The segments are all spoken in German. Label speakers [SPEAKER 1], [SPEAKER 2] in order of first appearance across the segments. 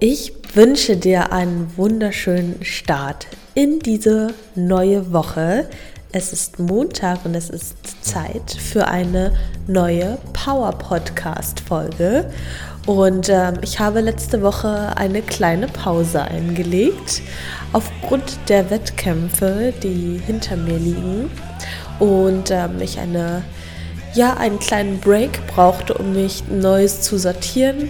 [SPEAKER 1] Ich wünsche dir einen wunderschönen Start in diese neue Woche. Es ist Montag und es ist Zeit für eine neue Power Podcast Folge. Und ähm, ich habe letzte Woche eine kleine Pause eingelegt aufgrund der Wettkämpfe, die hinter mir liegen. Und ähm, ich eine, ja, einen kleinen Break brauchte, um mich Neues zu sortieren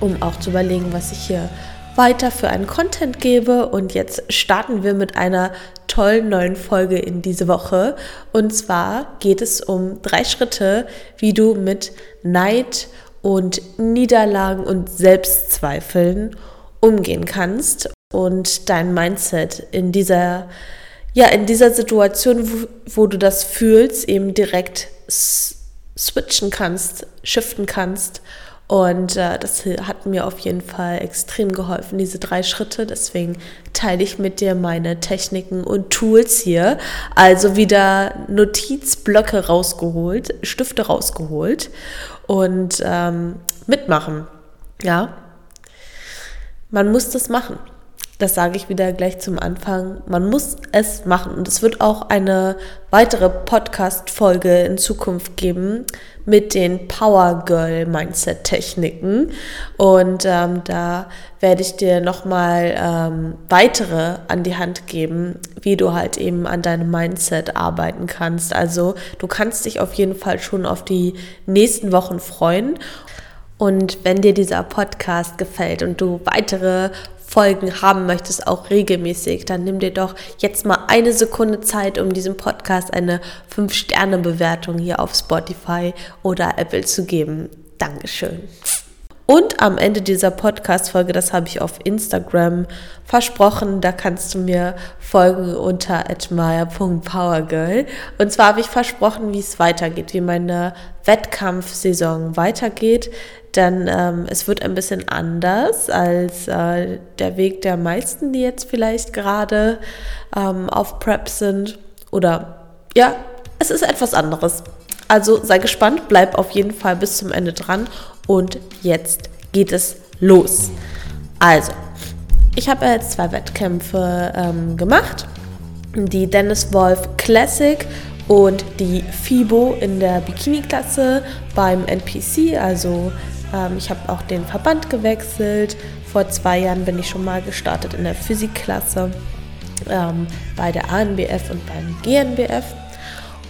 [SPEAKER 1] um auch zu überlegen, was ich hier weiter für einen Content gebe. Und jetzt starten wir mit einer tollen neuen Folge in diese Woche. Und zwar geht es um drei Schritte, wie du mit Neid und Niederlagen und Selbstzweifeln umgehen kannst und dein Mindset in dieser ja in dieser Situation, wo, wo du das fühlst, eben direkt switchen kannst, shiften kannst und äh, das hat mir auf jeden Fall extrem geholfen, diese drei Schritte. Deswegen teile ich mit dir meine Techniken und Tools hier. Also wieder Notizblöcke rausgeholt, Stifte rausgeholt und ähm, mitmachen. Ja, man muss das machen das sage ich wieder gleich zum Anfang, man muss es machen. Und es wird auch eine weitere Podcast-Folge in Zukunft geben mit den Power Girl Mindset Techniken. Und ähm, da werde ich dir nochmal ähm, weitere an die Hand geben, wie du halt eben an deinem Mindset arbeiten kannst. Also du kannst dich auf jeden Fall schon auf die nächsten Wochen freuen. Und wenn dir dieser Podcast gefällt und du weitere Folgen haben möchtest, auch regelmäßig, dann nimm dir doch jetzt mal eine Sekunde Zeit, um diesem Podcast eine 5-Sterne-Bewertung hier auf Spotify oder Apple zu geben. Dankeschön. Und am Ende dieser Podcast-Folge, das habe ich auf Instagram versprochen, da kannst du mir folgen unter admire.powergirl. Und zwar habe ich versprochen, wie es weitergeht, wie meine Wettkampfsaison weitergeht dann ähm, es wird ein bisschen anders als äh, der Weg der meisten, die jetzt vielleicht gerade ähm, auf Prep sind. Oder ja, es ist etwas anderes. Also sei gespannt, bleib auf jeden Fall bis zum Ende dran und jetzt geht es los. Also, ich habe jetzt zwei Wettkämpfe ähm, gemacht. Die Dennis Wolf Classic und die FIBO in der Bikini-Klasse beim NPC, also ähm, ich habe auch den Verband gewechselt. Vor zwei Jahren bin ich schon mal gestartet in der Physikklasse ähm, bei der ANBF und beim GNBF.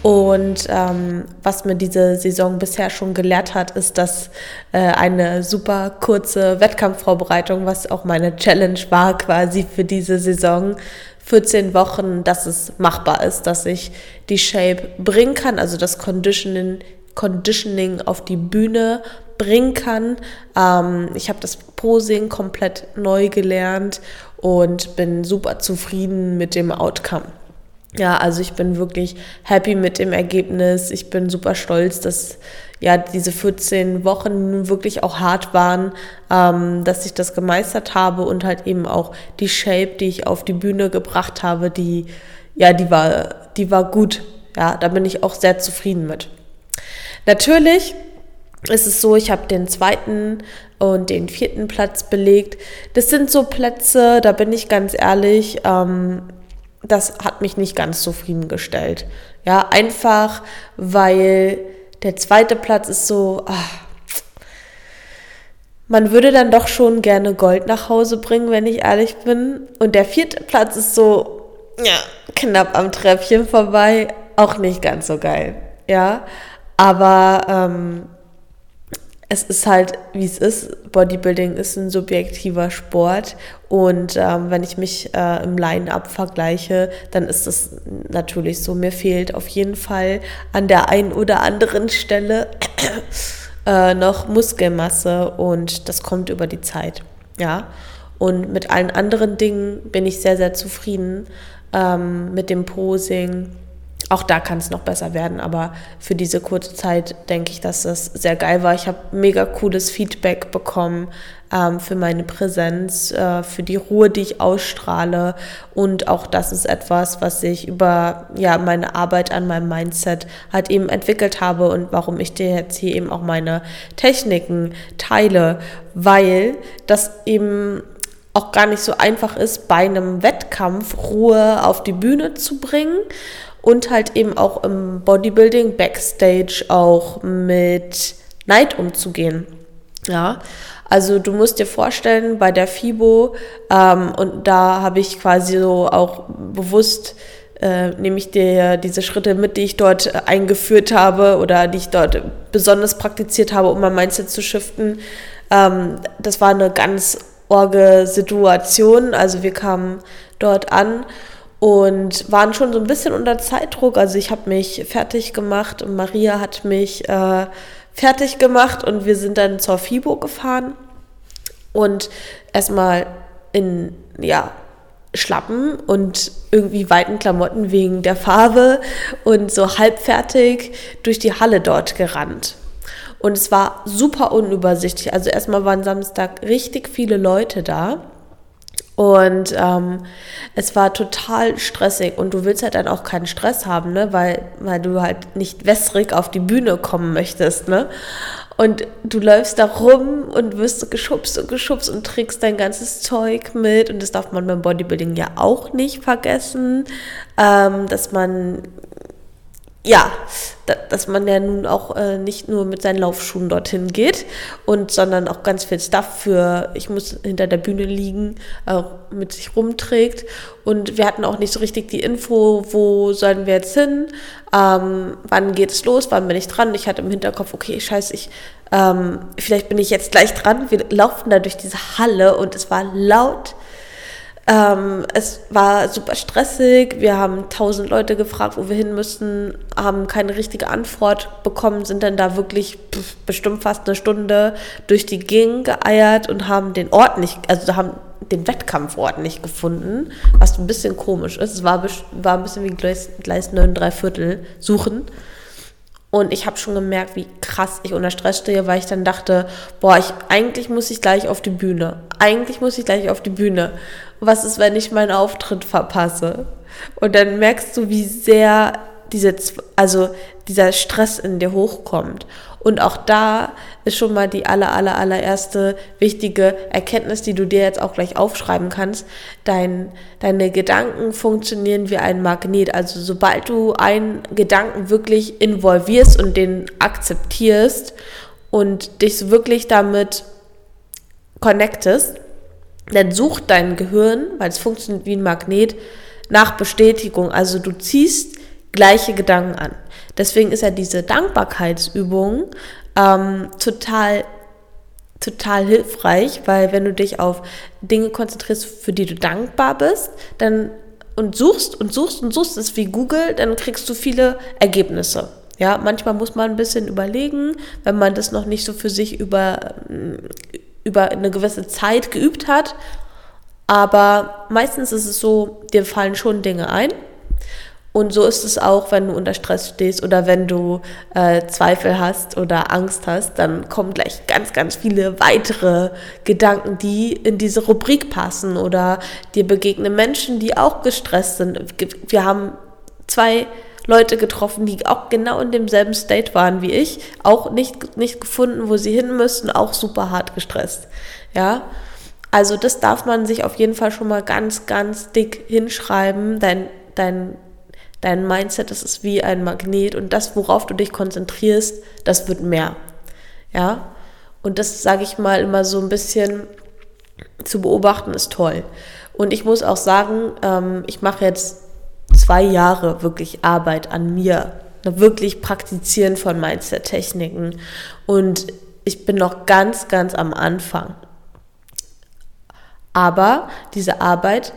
[SPEAKER 1] Und ähm, was mir diese Saison bisher schon gelehrt hat, ist, dass äh, eine super kurze Wettkampfvorbereitung, was auch meine Challenge war quasi für diese Saison, 14 Wochen, dass es machbar ist, dass ich die Shape bringen kann, also das Conditioning, Conditioning auf die Bühne bringen kann. Ähm, ich habe das Posing komplett neu gelernt und bin super zufrieden mit dem Outcome. Ja, also ich bin wirklich happy mit dem Ergebnis. Ich bin super stolz, dass ja diese 14 Wochen wirklich auch hart waren, ähm, dass ich das gemeistert habe und halt eben auch die Shape, die ich auf die Bühne gebracht habe, die ja, die war, die war gut. Ja, da bin ich auch sehr zufrieden mit. Natürlich ist es so, ich habe den zweiten und den vierten Platz belegt. Das sind so Plätze, da bin ich ganz ehrlich, ähm, das hat mich nicht ganz zufriedengestellt. Ja, einfach weil der zweite Platz ist so, ach, man würde dann doch schon gerne Gold nach Hause bringen, wenn ich ehrlich bin. Und der vierte Platz ist so, ja, knapp am Treppchen vorbei, auch nicht ganz so geil. Ja, aber ähm, es ist halt, wie es ist. Bodybuilding ist ein subjektiver Sport und ähm, wenn ich mich äh, im Line-Up vergleiche, dann ist es natürlich so. Mir fehlt auf jeden Fall an der einen oder anderen Stelle äh, noch Muskelmasse und das kommt über die Zeit. Ja. Und mit allen anderen Dingen bin ich sehr, sehr zufrieden. Ähm, mit dem Posing, auch da kann es noch besser werden, aber für diese kurze Zeit denke ich, dass das sehr geil war. Ich habe mega cooles Feedback bekommen. ähm, für meine Präsenz, äh, für die Ruhe, die ich ausstrahle. Und auch das ist etwas, was ich über ja, meine Arbeit an meinem Mindset halt eben entwickelt habe und warum ich dir jetzt hier eben auch meine Techniken teile, weil das eben auch gar nicht so einfach ist, bei einem Wettkampf Ruhe auf die Bühne zu bringen und halt eben auch im Bodybuilding Backstage auch mit Neid umzugehen. Ja, also du musst dir vorstellen, bei der FIBO, ähm, und da habe ich quasi so auch bewusst, äh, nehme ich dir diese Schritte mit, die ich dort eingeführt habe oder die ich dort besonders praktiziert habe, um mein Mindset zu shiften. Ähm, das war eine ganz orge Situation. Also wir kamen dort an und waren schon so ein bisschen unter Zeitdruck. Also ich habe mich fertig gemacht und Maria hat mich äh, fertig gemacht und wir sind dann zur FIBO gefahren und erstmal in, ja, Schlappen und irgendwie weiten Klamotten wegen der Farbe und so halbfertig durch die Halle dort gerannt. Und es war super unübersichtlich. Also erstmal waren Samstag richtig viele Leute da. Und ähm, es war total stressig und du willst halt dann auch keinen Stress haben, ne? weil, weil du halt nicht wässrig auf die Bühne kommen möchtest. Ne? Und du läufst da rum und wirst geschubst und geschubst und trägst dein ganzes Zeug mit. Und das darf man beim Bodybuilding ja auch nicht vergessen, ähm, dass man ja, dass man ja nun auch äh, nicht nur mit seinen Laufschuhen dorthin geht und sondern auch ganz viel Stuff für ich muss hinter der Bühne liegen äh, mit sich rumträgt und wir hatten auch nicht so richtig die Info, wo sollen wir jetzt hin, ähm, wann geht es los, wann bin ich dran. Ich hatte im Hinterkopf, okay, scheiße, ich ähm, vielleicht bin ich jetzt gleich dran. Wir laufen da durch diese Halle und es war laut ähm, es war super stressig. Wir haben tausend Leute gefragt, wo wir hin müssen, haben keine richtige Antwort bekommen, sind dann da wirklich pff, bestimmt fast eine Stunde durch die Gegend geeiert und haben den Ort nicht, also haben den Wettkampfort nicht gefunden, was ein bisschen komisch ist. Es war, war ein bisschen wie Gleis, Gleis 9 3 Viertel suchen. Und ich habe schon gemerkt, wie krass ich unter Stress stehe, weil ich dann dachte, boah, ich, eigentlich muss ich gleich auf die Bühne. Eigentlich muss ich gleich auf die Bühne. Was ist, wenn ich meinen Auftritt verpasse? Und dann merkst du, wie sehr diese, also dieser Stress in dir hochkommt. Und auch da ist schon mal die aller, aller, allererste wichtige Erkenntnis, die du dir jetzt auch gleich aufschreiben kannst. Dein, deine Gedanken funktionieren wie ein Magnet. Also sobald du einen Gedanken wirklich involvierst und den akzeptierst und dich wirklich damit connectest, dann sucht dein Gehirn, weil es funktioniert wie ein Magnet, nach Bestätigung. Also du ziehst gleiche Gedanken an. Deswegen ist ja diese Dankbarkeitsübung ähm, total total hilfreich, weil wenn du dich auf Dinge konzentrierst, für die du dankbar bist, dann und suchst und suchst und suchst, ist wie Google, dann kriegst du viele Ergebnisse. Ja, manchmal muss man ein bisschen überlegen, wenn man das noch nicht so für sich über, über eine gewisse Zeit geübt hat. Aber meistens ist es so, dir fallen schon Dinge ein und so ist es auch, wenn du unter Stress stehst oder wenn du äh, Zweifel hast oder Angst hast, dann kommen gleich ganz, ganz viele weitere Gedanken, die in diese Rubrik passen oder dir begegnen Menschen, die auch gestresst sind. Wir haben zwei Leute getroffen, die auch genau in demselben State waren wie ich, auch nicht, nicht gefunden, wo sie hin müssten, auch super hart gestresst. Ja, also das darf man sich auf jeden Fall schon mal ganz, ganz dick hinschreiben. Dein, dein dein Mindset, das ist wie ein Magnet und das, worauf du dich konzentrierst, das wird mehr. Ja, und das sage ich mal immer so ein bisschen zu beobachten, ist toll. Und ich muss auch sagen, ähm, ich mache jetzt zwei Jahre wirklich Arbeit an mir, ne, wirklich Praktizieren von Mindset-Techniken. Und ich bin noch ganz, ganz am Anfang. Aber diese Arbeit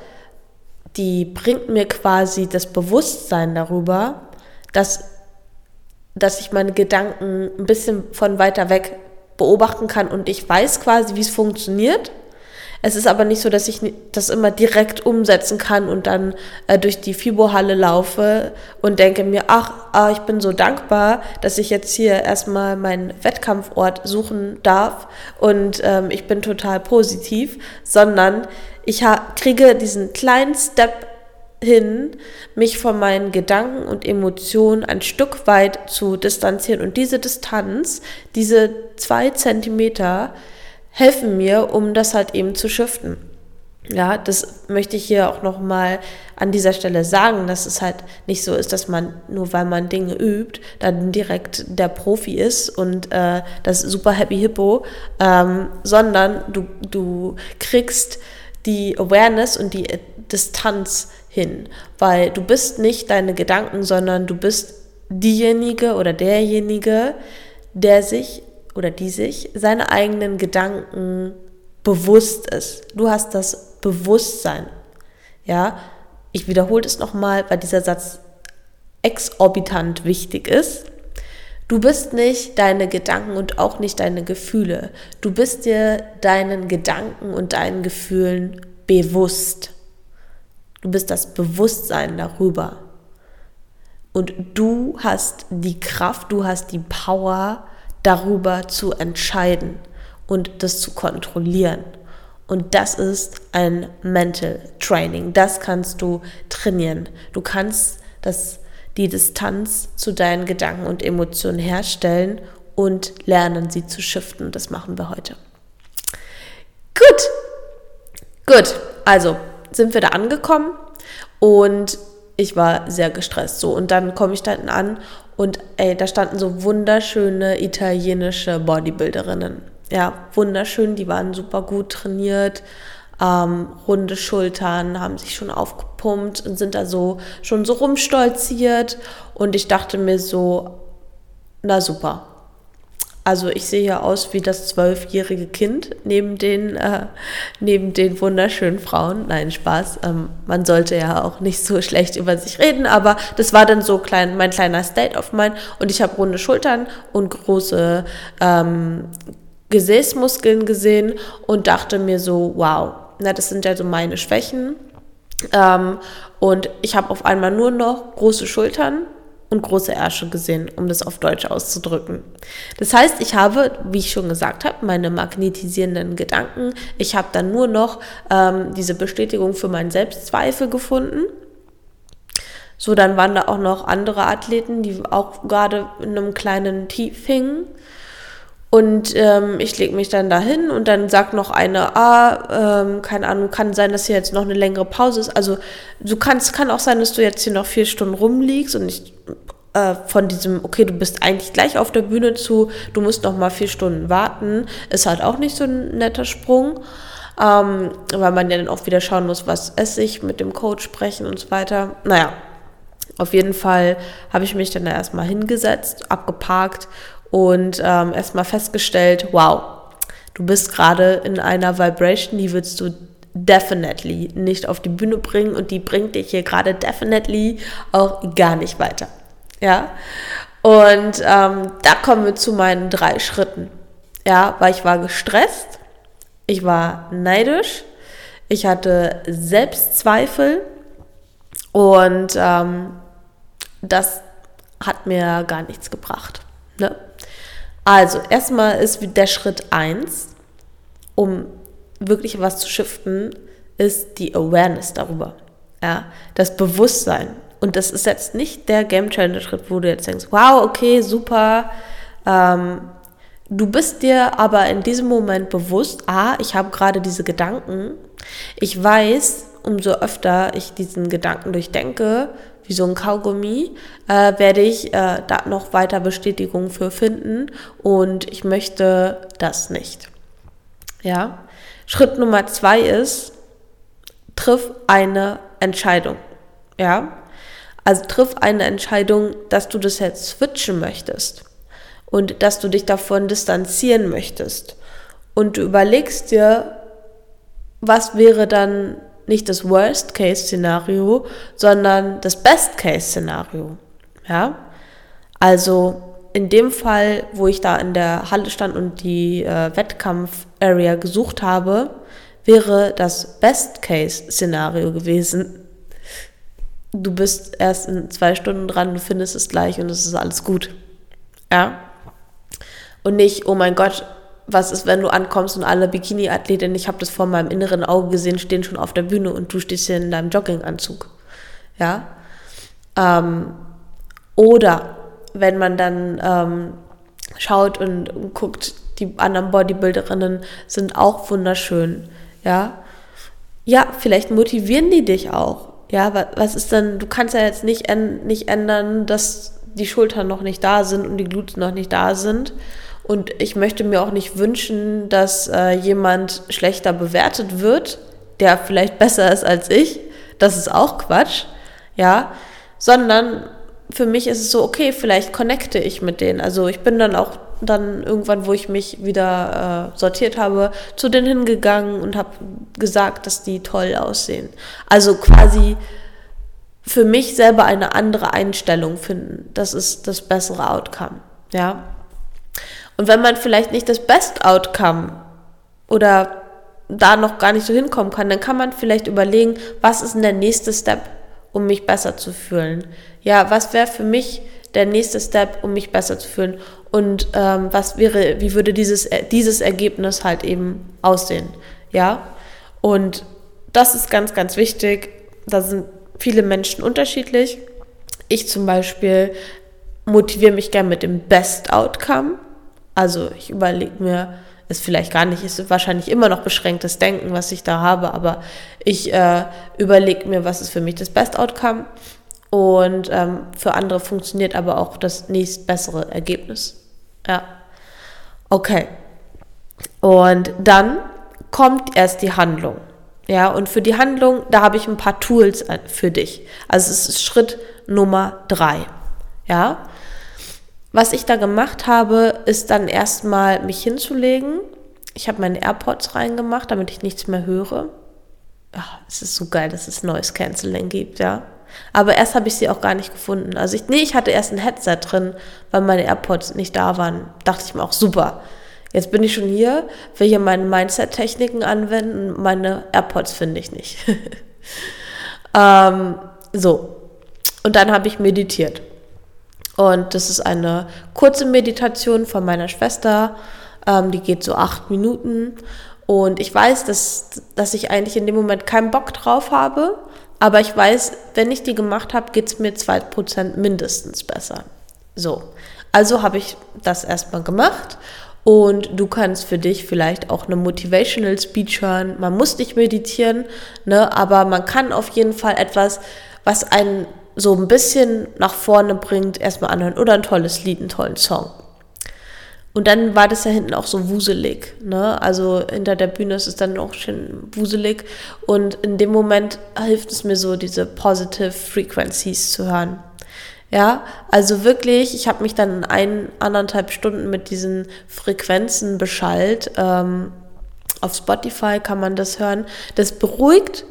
[SPEAKER 1] die bringt mir quasi das Bewusstsein darüber, dass, dass ich meine Gedanken ein bisschen von weiter weg beobachten kann und ich weiß quasi, wie es funktioniert. Es ist aber nicht so, dass ich das immer direkt umsetzen kann und dann äh, durch die Fibo-Halle laufe und denke mir, ach, ah, ich bin so dankbar, dass ich jetzt hier erstmal meinen Wettkampfort suchen darf und ähm, ich bin total positiv, sondern ich kriege diesen kleinen Step hin, mich von meinen Gedanken und Emotionen ein Stück weit zu distanzieren. Und diese Distanz, diese zwei Zentimeter, helfen mir, um das halt eben zu shiften. Ja, das möchte ich hier auch nochmal an dieser Stelle sagen, dass es halt nicht so ist, dass man nur weil man Dinge übt, dann direkt der Profi ist und äh, das super Happy Hippo, ähm, sondern du, du kriegst die Awareness und die Distanz hin, weil du bist nicht deine Gedanken, sondern du bist diejenige oder derjenige, der sich oder die sich seine eigenen Gedanken bewusst ist. Du hast das Bewusstsein. Ja, ich wiederhole es nochmal, weil dieser Satz exorbitant wichtig ist. Du bist nicht deine Gedanken und auch nicht deine Gefühle. Du bist dir deinen Gedanken und deinen Gefühlen bewusst. Du bist das Bewusstsein darüber. Und du hast die Kraft, du hast die Power, darüber zu entscheiden und das zu kontrollieren. Und das ist ein Mental Training. Das kannst du trainieren. Du kannst das, die Distanz zu deinen Gedanken und Emotionen herstellen und lernen, sie zu shiften. Das machen wir heute. Gut. Gut. Also sind wir da angekommen und ich war sehr gestresst. So, und dann komme ich da an und ey, da standen so wunderschöne italienische Bodybuilderinnen. Ja, wunderschön, die waren super gut trainiert, ähm, runde Schultern, haben sich schon aufgepumpt und sind da so schon so rumstolziert. Und ich dachte mir so, na super, also ich sehe ja aus wie das zwölfjährige Kind neben den, äh, neben den wunderschönen Frauen. Nein, Spaß. Ähm, man sollte ja auch nicht so schlecht über sich reden, aber das war dann so klein, mein kleiner State of Mind. Und ich habe runde Schultern und große ähm, Gesäßmuskeln gesehen und dachte mir so, wow, na, das sind ja so meine Schwächen. Ähm, und ich habe auf einmal nur noch große Schultern und große Ärsche gesehen, um das auf Deutsch auszudrücken. Das heißt, ich habe, wie ich schon gesagt habe, meine magnetisierenden Gedanken. Ich habe dann nur noch ähm, diese Bestätigung für meinen Selbstzweifel gefunden. So, dann waren da auch noch andere Athleten, die auch gerade in einem kleinen Tief hingen. Und ähm, ich lege mich dann dahin und dann sagt noch eine, ah, ähm, keine Ahnung, kann sein, dass hier jetzt noch eine längere Pause ist. Also du kannst, kann auch sein, dass du jetzt hier noch vier Stunden rumliegst und ich äh, von diesem, okay, du bist eigentlich gleich auf der Bühne zu, du musst noch mal vier Stunden warten, ist halt auch nicht so ein netter Sprung. Ähm, weil man ja dann auch wieder schauen muss, was esse ich, mit dem Coach sprechen und so weiter. Naja, auf jeden Fall habe ich mich dann da erstmal hingesetzt, abgeparkt und ähm, erstmal festgestellt, wow, du bist gerade in einer Vibration, die willst du definitely nicht auf die Bühne bringen und die bringt dich hier gerade definitely auch gar nicht weiter. Ja, und ähm, da kommen wir zu meinen drei Schritten. Ja, weil ich war gestresst, ich war neidisch, ich hatte Selbstzweifel und ähm, das hat mir gar nichts gebracht. Ne? Also, erstmal ist der Schritt 1, um wirklich was zu shiften, ist die Awareness darüber. Ja, das Bewusstsein. Und das ist jetzt nicht der Game Changer Schritt, wo du jetzt denkst, wow, okay, super. Ähm, du bist dir aber in diesem Moment bewusst, ah, ich habe gerade diese Gedanken. Ich weiß, umso öfter ich diesen Gedanken durchdenke, wie so ein Kaugummi, äh, werde ich äh, da noch weiter Bestätigung für finden und ich möchte das nicht. Ja. Schritt Nummer zwei ist, triff eine Entscheidung. Ja. Also triff eine Entscheidung, dass du das jetzt switchen möchtest und dass du dich davon distanzieren möchtest. Und du überlegst dir, was wäre dann nicht das Worst-Case-Szenario, sondern das Best-Case-Szenario. Ja? Also in dem Fall, wo ich da in der Halle stand und die äh, Wettkampf-Area gesucht habe, wäre das Best-Case-Szenario gewesen. Du bist erst in zwei Stunden dran, du findest es gleich und es ist alles gut. Ja. Und nicht, oh mein Gott, was ist, wenn du ankommst und alle Bikini-Athletinnen, ich habe das vor meinem inneren Auge gesehen, stehen schon auf der Bühne und du stehst hier in deinem Jogginganzug. Ja. Ähm, oder wenn man dann ähm, schaut und, und guckt, die anderen Bodybuilderinnen sind auch wunderschön, ja. Ja, vielleicht motivieren die dich auch. Ja, was ist denn, du kannst ja jetzt nicht, nicht ändern, dass die Schultern noch nicht da sind und die Gluten noch nicht da sind. Und ich möchte mir auch nicht wünschen, dass äh, jemand schlechter bewertet wird, der vielleicht besser ist als ich. Das ist auch Quatsch. Ja, sondern für mich ist es so, okay, vielleicht connecte ich mit denen. Also ich bin dann auch dann irgendwann, wo ich mich wieder äh, sortiert habe, zu denen hingegangen und habe gesagt, dass die toll aussehen. Also quasi für mich selber eine andere Einstellung finden. Das ist das bessere Outcome. Ja. Und wenn man vielleicht nicht das Best Outcome oder da noch gar nicht so hinkommen kann, dann kann man vielleicht überlegen, was ist denn der nächste Step, um mich besser zu fühlen? Ja, was wäre für mich der nächste Step, um mich besser zu fühlen? Und ähm, was wäre, wie würde dieses, äh, dieses Ergebnis halt eben aussehen? Ja, und das ist ganz, ganz wichtig. Da sind viele Menschen unterschiedlich. Ich zum Beispiel motiviere mich gern mit dem Best Outcome. Also ich überlege mir, ist vielleicht gar nicht, ist wahrscheinlich immer noch beschränktes Denken, was ich da habe, aber ich äh, überlege mir, was ist für mich das Best Outcome und ähm, für andere funktioniert aber auch das nächst bessere Ergebnis. Ja. Okay. Und dann kommt erst die Handlung. Ja, und für die Handlung, da habe ich ein paar Tools äh, für dich. Also es ist Schritt Nummer drei. Ja. Was ich da gemacht habe, ist dann erstmal mich hinzulegen. Ich habe meine AirPods reingemacht, damit ich nichts mehr höre. Ach, es ist so geil, dass es Noise Cancelling gibt, ja. Aber erst habe ich sie auch gar nicht gefunden. Also ich, nee, ich hatte erst ein Headset drin, weil meine AirPods nicht da waren. Dachte ich mir auch, super. Jetzt bin ich schon hier, will hier meine Mindset-Techniken anwenden, meine AirPods finde ich nicht. ähm, so. Und dann habe ich meditiert. Und das ist eine kurze Meditation von meiner Schwester. Ähm, die geht so acht Minuten. Und ich weiß, dass, dass ich eigentlich in dem Moment keinen Bock drauf habe. Aber ich weiß, wenn ich die gemacht habe, geht es mir 2% mindestens besser. So. Also habe ich das erstmal gemacht. Und du kannst für dich vielleicht auch eine Motivational Speech hören. Man muss nicht meditieren, ne? aber man kann auf jeden Fall etwas, was einen so ein bisschen nach vorne bringt, erstmal anhören. Oder ein tolles Lied, einen tollen Song. Und dann war das ja hinten auch so wuselig. Ne? Also hinter der Bühne ist es dann auch schön wuselig. Und in dem Moment hilft es mir so, diese Positive Frequencies zu hören. Ja, also wirklich, ich habe mich dann in ein, anderthalb Stunden mit diesen Frequenzen beschallt. Ähm, auf Spotify kann man das hören. Das beruhigt.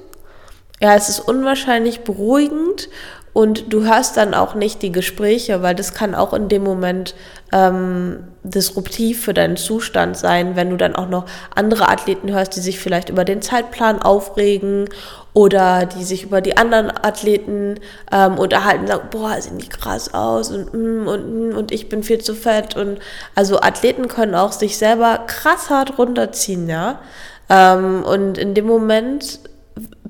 [SPEAKER 1] Ja, es ist unwahrscheinlich beruhigend und du hörst dann auch nicht die Gespräche, weil das kann auch in dem Moment ähm, disruptiv für deinen Zustand sein, wenn du dann auch noch andere Athleten hörst, die sich vielleicht über den Zeitplan aufregen oder die sich über die anderen Athleten ähm, unterhalten und sagen, boah, sehen die krass aus und, mm, und, mm, und ich bin viel zu fett. Und also Athleten können auch sich selber krass hart runterziehen, ja. Ähm, und in dem Moment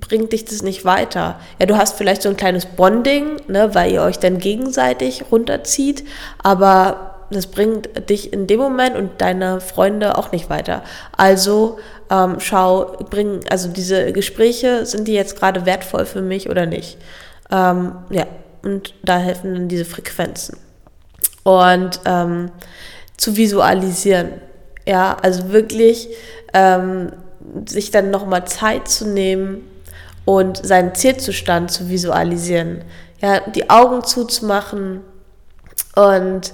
[SPEAKER 1] bringt dich das nicht weiter. Ja, du hast vielleicht so ein kleines Bonding, ne, weil ihr euch dann gegenseitig runterzieht, aber das bringt dich in dem Moment und deine Freunde auch nicht weiter. Also ähm, schau, bring, also diese Gespräche, sind die jetzt gerade wertvoll für mich oder nicht? Ähm, ja, und da helfen dann diese Frequenzen. Und ähm, zu visualisieren. Ja, also wirklich ähm, sich dann nochmal Zeit zu nehmen und seinen Zielzustand zu visualisieren. Ja, die Augen zuzumachen und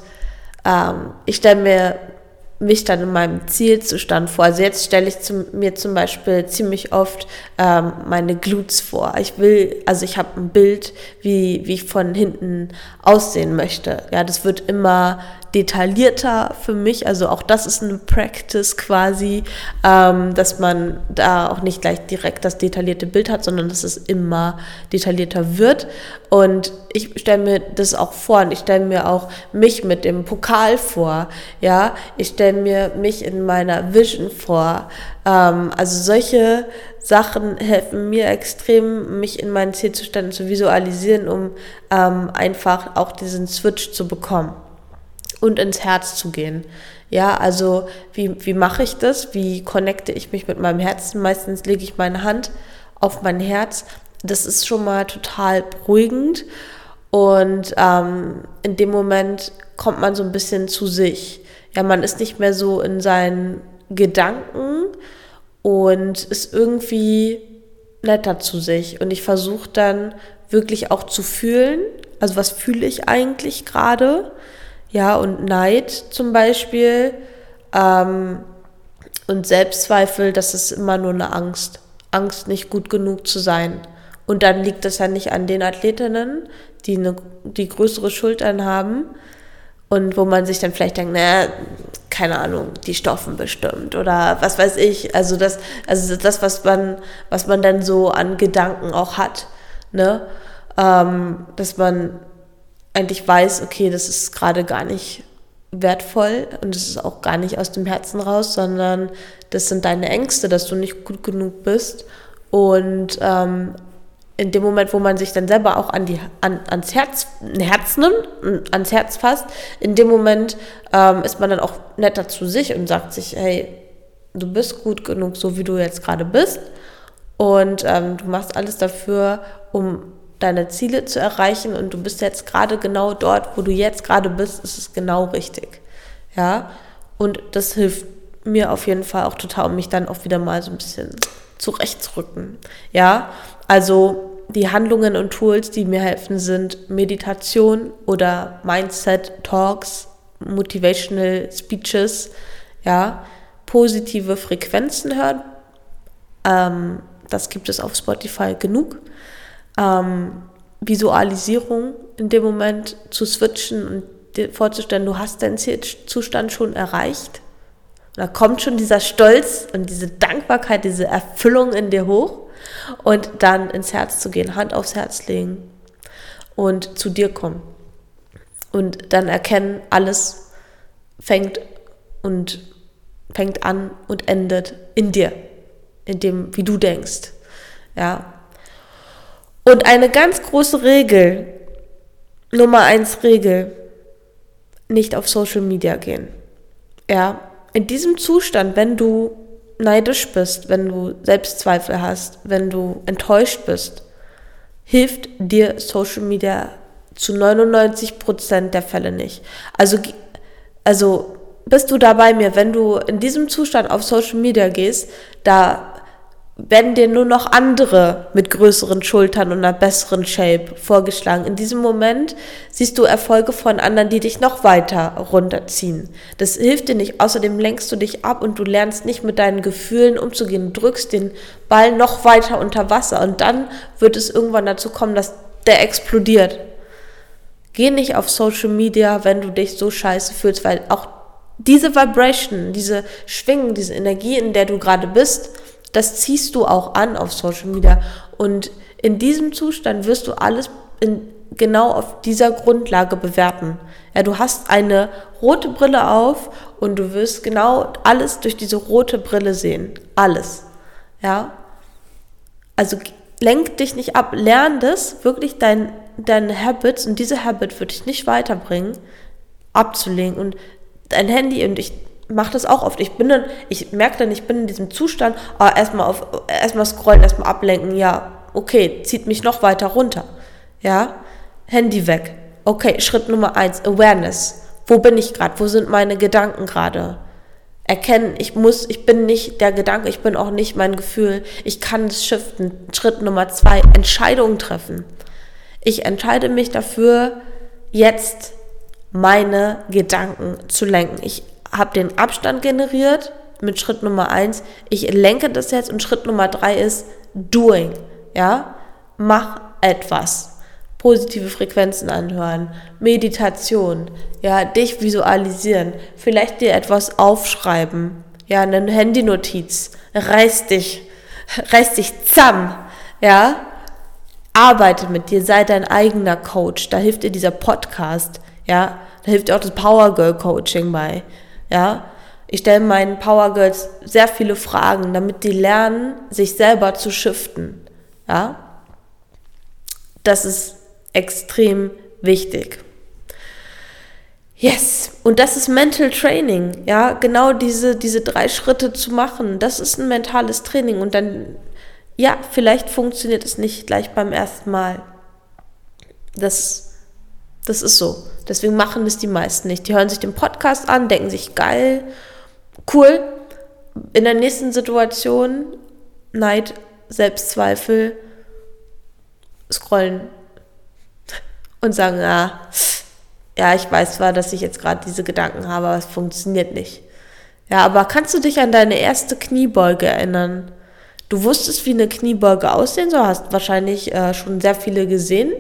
[SPEAKER 1] ähm, ich stelle mir mich dann in meinem Zielzustand vor. Also jetzt stelle ich zum, mir zum Beispiel ziemlich oft ähm, meine Glutes vor. Ich will, also ich habe ein Bild, wie, wie ich von hinten aussehen möchte. Ja, das wird immer detaillierter für mich. Also auch das ist eine Practice quasi, ähm, dass man da auch nicht gleich direkt das detaillierte Bild hat, sondern dass es immer detaillierter wird. Und ich stelle mir das auch vor und ich stelle mir auch mich mit dem Pokal vor. Ja, ich stelle mir mich in meiner Vision vor. Ähm, also solche Sachen helfen mir extrem, mich in meinen Zielzuständen zu visualisieren, um ähm, einfach auch diesen Switch zu bekommen und ins Herz zu gehen. Ja, also wie, wie mache ich das? Wie connecte ich mich mit meinem Herzen? Meistens lege ich meine Hand auf mein Herz. Das ist schon mal total beruhigend. Und ähm, in dem Moment kommt man so ein bisschen zu sich. Ja, man ist nicht mehr so in seinen Gedanken und ist irgendwie netter zu sich. Und ich versuche dann wirklich auch zu fühlen, also was fühle ich eigentlich gerade? Ja, und Neid zum Beispiel ähm, und Selbstzweifel, das ist immer nur eine Angst. Angst, nicht gut genug zu sein. Und dann liegt es ja nicht an den Athletinnen, die, eine, die größere Schultern haben und wo man sich dann vielleicht denkt, naja, keine Ahnung, die Stoffen bestimmt oder was weiß ich. Also das, also das, was man, was man dann so an Gedanken auch hat, ne? Ähm, dass man eigentlich weiß, okay, das ist gerade gar nicht wertvoll und es ist auch gar nicht aus dem Herzen raus, sondern das sind deine Ängste, dass du nicht gut genug bist. Und ähm, in dem Moment, wo man sich dann selber auch an die, an, ans Herz, Herz nimmt, ans Herz fasst, in dem Moment ähm, ist man dann auch netter zu sich und sagt sich, hey, du bist gut genug, so wie du jetzt gerade bist. Und ähm, du machst alles dafür, um deine Ziele zu erreichen. Und du bist jetzt gerade genau dort, wo du jetzt gerade bist, ist es genau richtig. Ja. Und das hilft mir auf jeden Fall auch total, um mich dann auch wieder mal so ein bisschen zurechtzurücken. Ja. Also die Handlungen und Tools, die mir helfen, sind Meditation oder Mindset Talks, Motivational Speeches, ja, positive Frequenzen hören. Ähm, das gibt es auf Spotify genug. Ähm, Visualisierung in dem Moment zu switchen und dir vorzustellen, du hast deinen Zielzustand schon erreicht. Da kommt schon dieser Stolz und diese Dankbarkeit, diese Erfüllung in dir hoch und dann ins Herz zu gehen, Hand aufs Herz legen und zu dir kommen und dann erkennen, alles fängt und fängt an und endet in dir, in dem, wie du denkst. Ja. Und eine ganz große Regel, Nummer eins Regel, nicht auf Social Media gehen. Ja. In diesem Zustand, wenn du neidisch bist, wenn du Selbstzweifel hast, wenn du enttäuscht bist, hilft dir Social Media zu 99 Prozent der Fälle nicht. Also, also bist du da bei mir, wenn du in diesem Zustand auf Social Media gehst, da werden dir nur noch andere mit größeren Schultern und einer besseren Shape vorgeschlagen. In diesem Moment siehst du Erfolge von anderen, die dich noch weiter runterziehen. Das hilft dir nicht. Außerdem lenkst du dich ab und du lernst nicht mit deinen Gefühlen umzugehen. Du drückst den Ball noch weiter unter Wasser und dann wird es irgendwann dazu kommen, dass der explodiert. Geh nicht auf Social Media, wenn du dich so scheiße fühlst, weil auch diese Vibration, diese Schwingen, diese Energie, in der du gerade bist, das ziehst du auch an auf Social Media. Und in diesem Zustand wirst du alles in, genau auf dieser Grundlage bewerten. Ja, du hast eine rote Brille auf und du wirst genau alles durch diese rote Brille sehen. Alles. Ja. Also lenk dich nicht ab. Lern das, wirklich dein, deine Habits und diese Habit wird dich nicht weiterbringen, abzulegen und dein Handy und ich mache das auch oft. Ich bin dann, ich merke dann, ich bin in diesem Zustand, ah, erstmal auf, erstmal scrollen, erstmal ablenken, ja, okay, zieht mich noch weiter runter. Ja, Handy weg. Okay, Schritt Nummer eins, Awareness. Wo bin ich gerade? Wo sind meine Gedanken gerade? Erkennen, ich muss, ich bin nicht der Gedanke, ich bin auch nicht mein Gefühl. Ich kann es shiften. Schritt Nummer zwei, Entscheidungen treffen. Ich entscheide mich dafür, jetzt meine Gedanken zu lenken. Ich habe den Abstand generiert mit Schritt Nummer eins. Ich lenke das jetzt und Schritt Nummer drei ist doing. Ja, mach etwas. positive Frequenzen anhören, Meditation, ja, dich visualisieren, vielleicht dir etwas aufschreiben, ja, eine Handynotiz, reiß dich, reiß dich zusammen, ja, arbeite mit dir, sei dein eigener Coach, da hilft dir dieser Podcast, ja, da hilft dir auch das Power Girl Coaching bei, ja, ich stelle meinen Power Girls sehr viele Fragen, damit die lernen, sich selber zu shiften, ja, das ist extrem wichtig. Yes, und das ist Mental Training, ja, genau diese, diese drei Schritte zu machen, das ist ein mentales Training und dann, ja, vielleicht funktioniert es nicht gleich beim ersten Mal. Das, das ist so. Deswegen machen es die meisten nicht. Die hören sich den Podcast an, denken sich, geil, cool. In der nächsten Situation, Neid, Selbstzweifel, scrollen und sagen, ah, ja, ich weiß zwar, dass ich jetzt gerade diese Gedanken habe, aber es funktioniert nicht. Ja, aber kannst du dich an deine erste Kniebeuge erinnern? Du wusstest, wie eine Kniebeuge aussehen soll, hast wahrscheinlich äh, schon sehr viele gesehen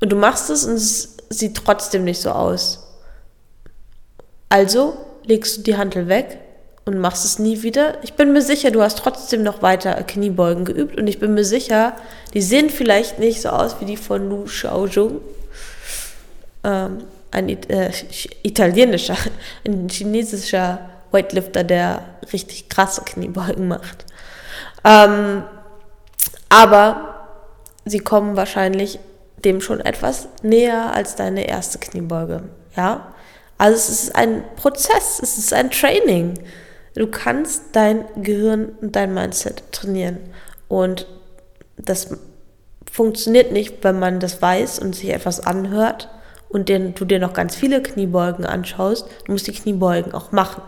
[SPEAKER 1] und du machst es und es sieht trotzdem nicht so aus. Also legst du die Handel weg und machst es nie wieder. Ich bin mir sicher, du hast trotzdem noch weiter Kniebeugen geübt und ich bin mir sicher, die sehen vielleicht nicht so aus wie die von Lu Xiaojung, ähm, ein äh, italienischer, ein chinesischer Weightlifter, der richtig krasse Kniebeugen macht. Ähm, aber sie kommen wahrscheinlich dem schon etwas näher als deine erste Kniebeuge. Ja? Also es ist ein Prozess, es ist ein Training. Du kannst dein Gehirn und dein Mindset trainieren. Und das funktioniert nicht, wenn man das weiß und sich etwas anhört und den, du dir noch ganz viele Kniebeugen anschaust. Du musst die Kniebeugen auch machen.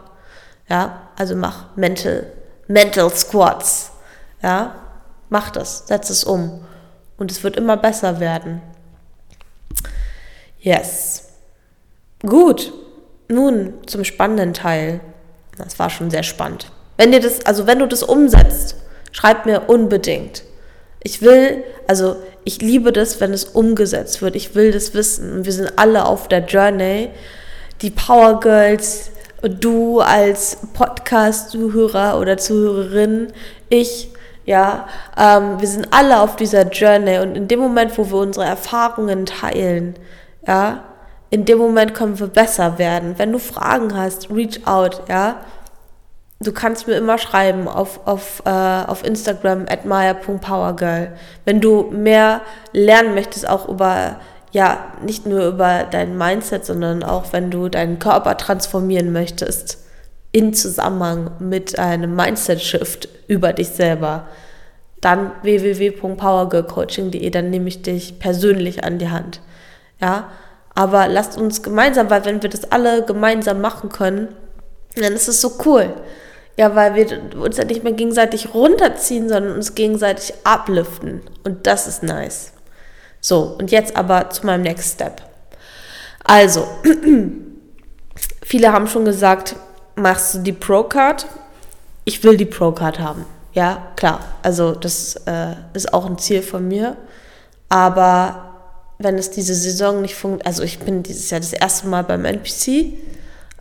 [SPEAKER 1] Ja, also mach Mental, Mental Squats. Ja, mach das, setz es um. Und es wird immer besser werden. Yes. Gut. Nun zum spannenden Teil. Das war schon sehr spannend. Wenn dir das, also wenn du das umsetzt, schreib mir unbedingt. Ich will, also ich liebe das, wenn es umgesetzt wird. Ich will das wissen. Wir sind alle auf der Journey. Die Power Girls, du als Podcast-Zuhörer oder Zuhörerin, ich, ja, ähm, wir sind alle auf dieser Journey und in dem Moment, wo wir unsere Erfahrungen teilen, ja, in dem Moment können wir besser werden. Wenn du Fragen hast, reach out, ja. Du kannst mir immer schreiben auf, auf, äh, auf Instagram at maya.powergirl. Wenn du mehr lernen möchtest, auch über, ja, nicht nur über dein Mindset, sondern auch wenn du deinen Körper transformieren möchtest, in Zusammenhang mit einem Mindset-Shift über dich selber, dann www.powergirlcoaching.de, dann nehme ich dich persönlich an die Hand. Ja, aber lasst uns gemeinsam, weil wenn wir das alle gemeinsam machen können, dann ist es so cool. Ja, weil wir uns ja nicht mehr gegenseitig runterziehen, sondern uns gegenseitig upliften. Und das ist nice. So, und jetzt aber zu meinem Next Step. Also, viele haben schon gesagt, machst du die Pro-Card? Ich will die Pro-Card haben. Ja, klar. Also, das äh, ist auch ein Ziel von mir. Aber wenn es diese Saison nicht funktioniert, also ich bin dieses Jahr das erste Mal beim NPC.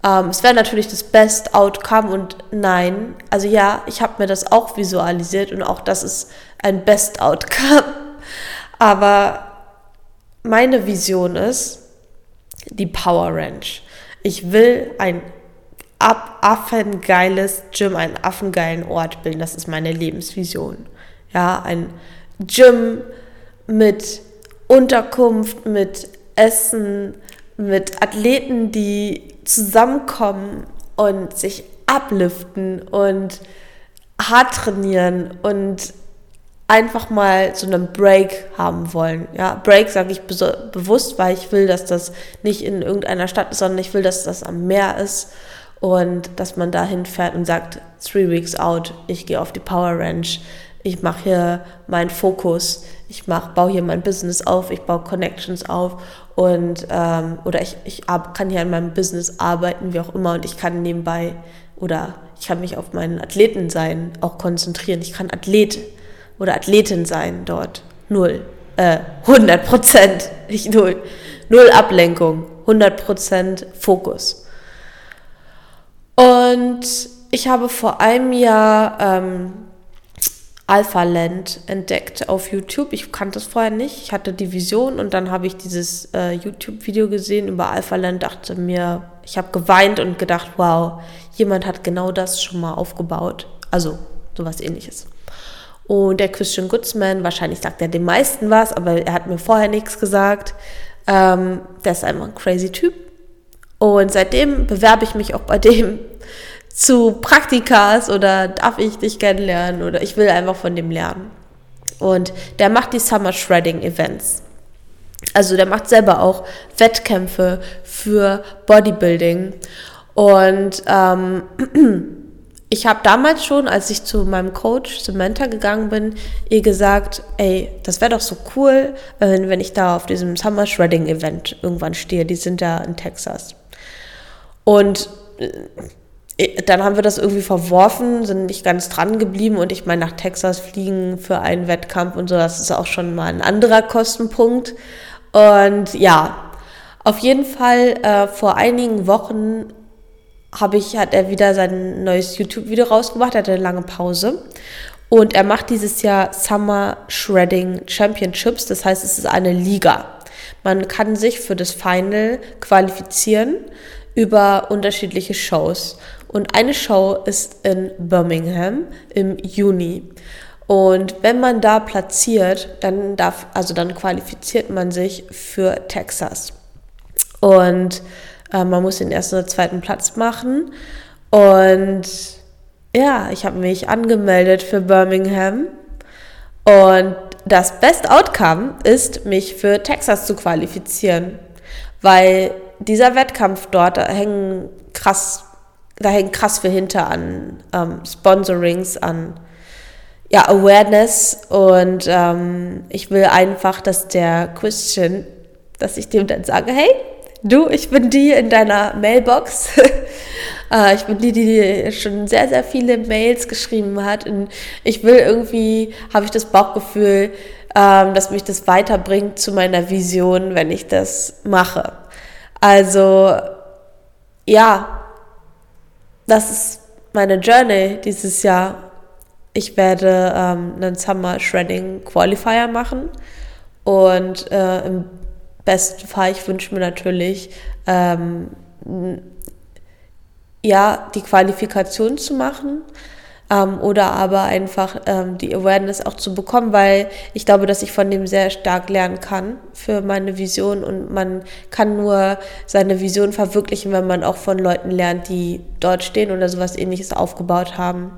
[SPEAKER 1] Ähm, es wäre natürlich das Best Outcome und nein, also ja, ich habe mir das auch visualisiert und auch das ist ein Best Outcome. Aber meine Vision ist die Power Ranch. Ich will ein affengeiles Gym, einen affengeilen Ort bilden. Das ist meine Lebensvision. Ja, ein Gym mit Unterkunft, mit Essen, mit Athleten, die zusammenkommen und sich abliften und hart trainieren und einfach mal so einen Break haben wollen. Ja, Break sage ich be bewusst, weil ich will, dass das nicht in irgendeiner Stadt ist, sondern ich will, dass das am Meer ist und dass man da hinfährt und sagt, three weeks out, ich gehe auf die Power Ranch, ich mache hier meinen Fokus, ich mach, baue hier mein Business auf, ich baue Connections auf und ähm, oder ich, ich kann hier an meinem Business arbeiten, wie auch immer, und ich kann nebenbei oder ich kann mich auf meinen Athletensein auch konzentrieren. Ich kann Athlet oder Athletin sein dort. Null. äh, 100 Prozent, nicht null, null Ablenkung, 100 Prozent Fokus. Und ich habe vor einem Jahr ähm, Alpha Land entdeckt auf YouTube. Ich kannte es vorher nicht. Ich hatte die Vision und dann habe ich dieses äh, YouTube-Video gesehen über Alpha Land, dachte mir, ich habe geweint und gedacht, wow, jemand hat genau das schon mal aufgebaut. Also sowas ähnliches. Und der Christian Goodsman, wahrscheinlich sagt er den meisten was, aber er hat mir vorher nichts gesagt. Ähm, der ist einfach ein crazy Typ. Und seitdem bewerbe ich mich auch bei dem zu Praktikas oder darf ich dich kennenlernen oder ich will einfach von dem lernen. Und der macht die Summer Shredding Events. Also der macht selber auch Wettkämpfe für Bodybuilding. Und ähm, ich habe damals schon, als ich zu meinem Coach Samantha gegangen bin, ihr gesagt, ey, das wäre doch so cool, wenn, wenn ich da auf diesem Summer Shredding Event irgendwann stehe. Die sind ja in Texas. Und äh, dann haben wir das irgendwie verworfen, sind nicht ganz dran geblieben und ich meine, nach Texas fliegen für einen Wettkampf und so, das ist auch schon mal ein anderer Kostenpunkt. Und ja, auf jeden Fall äh, vor einigen Wochen habe ich, hat er wieder sein neues YouTube-Video rausgebracht, er hatte eine lange Pause. Und er macht dieses Jahr Summer Shredding Championships, das heißt, es ist eine Liga. Man kann sich für das Final qualifizieren über unterschiedliche Shows. Und eine Show ist in Birmingham im Juni. Und wenn man da platziert, dann darf, also dann qualifiziert man sich für Texas. Und äh, man muss den ersten oder zweiten Platz machen. Und ja, ich habe mich angemeldet für Birmingham. Und das Best Outcome ist, mich für Texas zu qualifizieren. Weil dieser Wettkampf dort, hängen krass, da hängt krass viel hinter an ähm, Sponsorings, an ja, Awareness und ähm, ich will einfach, dass der Christian, dass ich dem dann sage, hey, du, ich bin die in deiner Mailbox. äh, ich bin die, die schon sehr, sehr viele Mails geschrieben hat und ich will irgendwie, habe ich das Bauchgefühl, ähm, dass mich das weiterbringt zu meiner Vision, wenn ich das mache. Also ja, das ist meine Journey dieses Jahr. Ich werde ähm, einen Summer Shredding Qualifier machen und äh, im besten Fall, ich wünsche mir natürlich, ähm, ja, die Qualifikation zu machen ähm, oder aber einfach ähm, die Awareness auch zu bekommen, weil ich glaube, dass ich von dem sehr stark lernen kann für meine Vision und man kann nur seine Vision verwirklichen, wenn man auch von Leuten lernt, die dort stehen oder sowas ähnliches aufgebaut haben.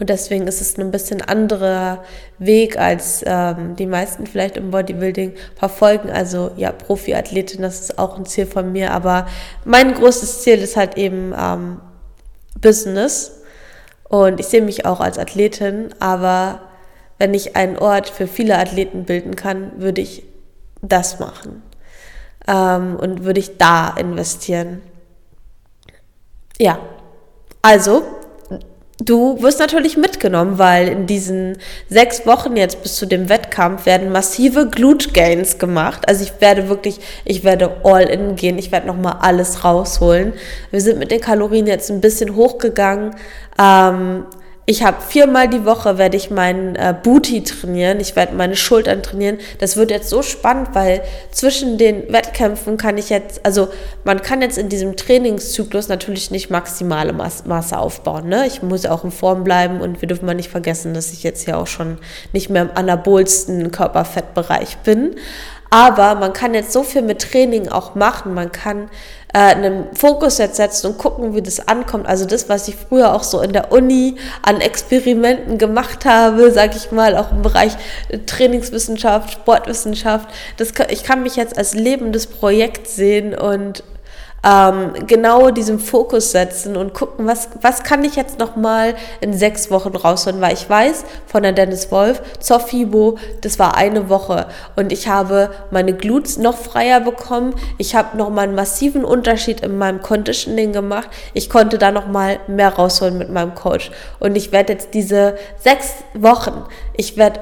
[SPEAKER 1] Und deswegen ist es ein bisschen anderer Weg, als ähm, die meisten vielleicht im Bodybuilding verfolgen. Also ja, Profiathletin, das ist auch ein Ziel von mir. Aber mein großes Ziel ist halt eben ähm, Business und ich sehe mich auch als Athletin, aber wenn ich einen Ort für viele Athleten bilden kann, würde ich das machen. Ähm, und würde ich da investieren. Ja, also Du wirst natürlich mitgenommen, weil in diesen sechs Wochen jetzt bis zu dem Wettkampf werden massive Glute Gains gemacht. Also ich werde wirklich, ich werde all in gehen, ich werde nochmal alles rausholen. Wir sind mit den Kalorien jetzt ein bisschen hochgegangen, ähm, ich habe viermal die Woche werde ich meinen äh, Booty trainieren, ich werde meine Schultern trainieren. Das wird jetzt so spannend, weil zwischen den Wettkämpfen kann ich jetzt, also man kann jetzt in diesem Trainingszyklus natürlich nicht maximale Mas Masse aufbauen. Ne? Ich muss auch in Form bleiben und wir dürfen mal nicht vergessen, dass ich jetzt ja auch schon nicht mehr im anabolsten Körperfettbereich bin. Aber man kann jetzt so viel mit Training auch machen. Man kann äh, einen Fokus jetzt setzen und gucken, wie das ankommt. Also das, was ich früher auch so in der Uni an Experimenten gemacht habe, sage ich mal, auch im Bereich Trainingswissenschaft, Sportwissenschaft. Das, ich kann mich jetzt als lebendes Projekt sehen und ähm, genau diesen Fokus setzen und gucken, was, was kann ich jetzt nochmal in sechs Wochen rausholen, weil ich weiß von der Dennis Wolf zur FIBO, das war eine Woche. Und ich habe meine Glutes noch freier bekommen, ich habe nochmal einen massiven Unterschied in meinem Conditioning gemacht, ich konnte da nochmal mehr rausholen mit meinem Coach. Und ich werde jetzt diese sechs Wochen, ich werde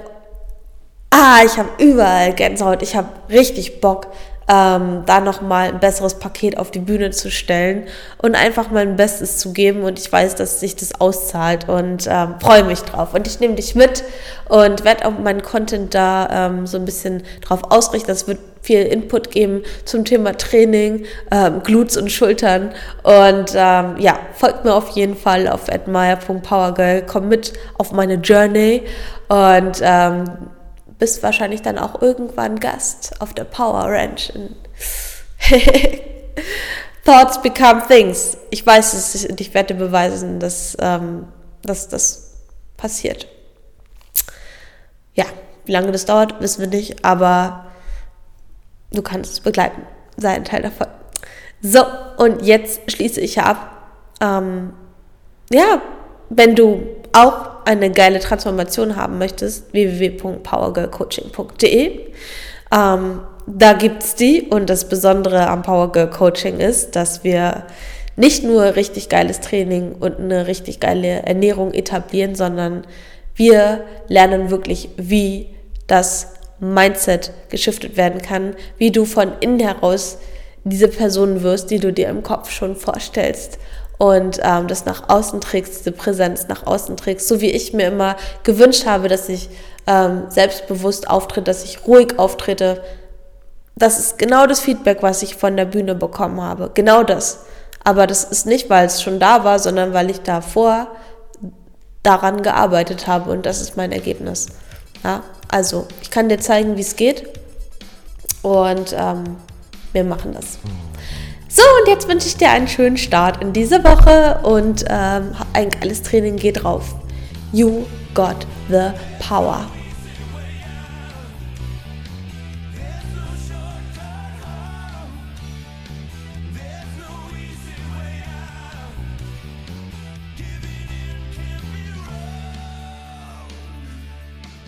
[SPEAKER 1] ah, ich habe überall Gänsehaut, ich habe richtig Bock, ähm, da nochmal ein besseres Paket auf die Bühne zu stellen und einfach mein Bestes zu geben. Und ich weiß, dass sich das auszahlt und ähm, freue mich drauf. Und ich nehme dich mit und werde auch meinen Content da ähm, so ein bisschen drauf ausrichten. Das wird viel Input geben zum Thema Training, ähm, Glutes und Schultern. Und ähm, ja, folgt mir auf jeden Fall auf admire.powergirl. Komm mit auf meine Journey und ähm, bist wahrscheinlich dann auch irgendwann Gast auf der Power Ranch. Thoughts become things. Ich weiß es und ich werde beweisen, dass, ähm, dass das passiert. Ja, wie lange das dauert, wissen wir nicht, aber du kannst es begleiten. Sei ein Teil davon. So, und jetzt schließe ich ab. Ähm, ja, wenn du auch eine geile Transformation haben möchtest, www.powergirlcoaching.de. Ähm, da gibt es die und das Besondere am Powergirl Coaching ist, dass wir nicht nur richtig geiles Training und eine richtig geile Ernährung etablieren, sondern wir lernen wirklich, wie das Mindset geschiftet werden kann, wie du von innen heraus diese Person wirst, die du dir im Kopf schon vorstellst und ähm, das nach außen trägst, diese Präsenz nach außen trägst, so wie ich mir immer gewünscht habe, dass ich ähm, selbstbewusst auftrete, dass ich ruhig auftrete. Das ist genau das Feedback, was ich von der Bühne bekommen habe. Genau das. Aber das ist nicht, weil es schon da war, sondern weil ich davor daran gearbeitet habe und das ist mein Ergebnis. Ja, also ich kann dir zeigen, wie es geht und ähm, wir machen das. So, und jetzt wünsche ich dir einen schönen Start in diese Woche und ähm, ein geiles Training geht drauf. You got the power.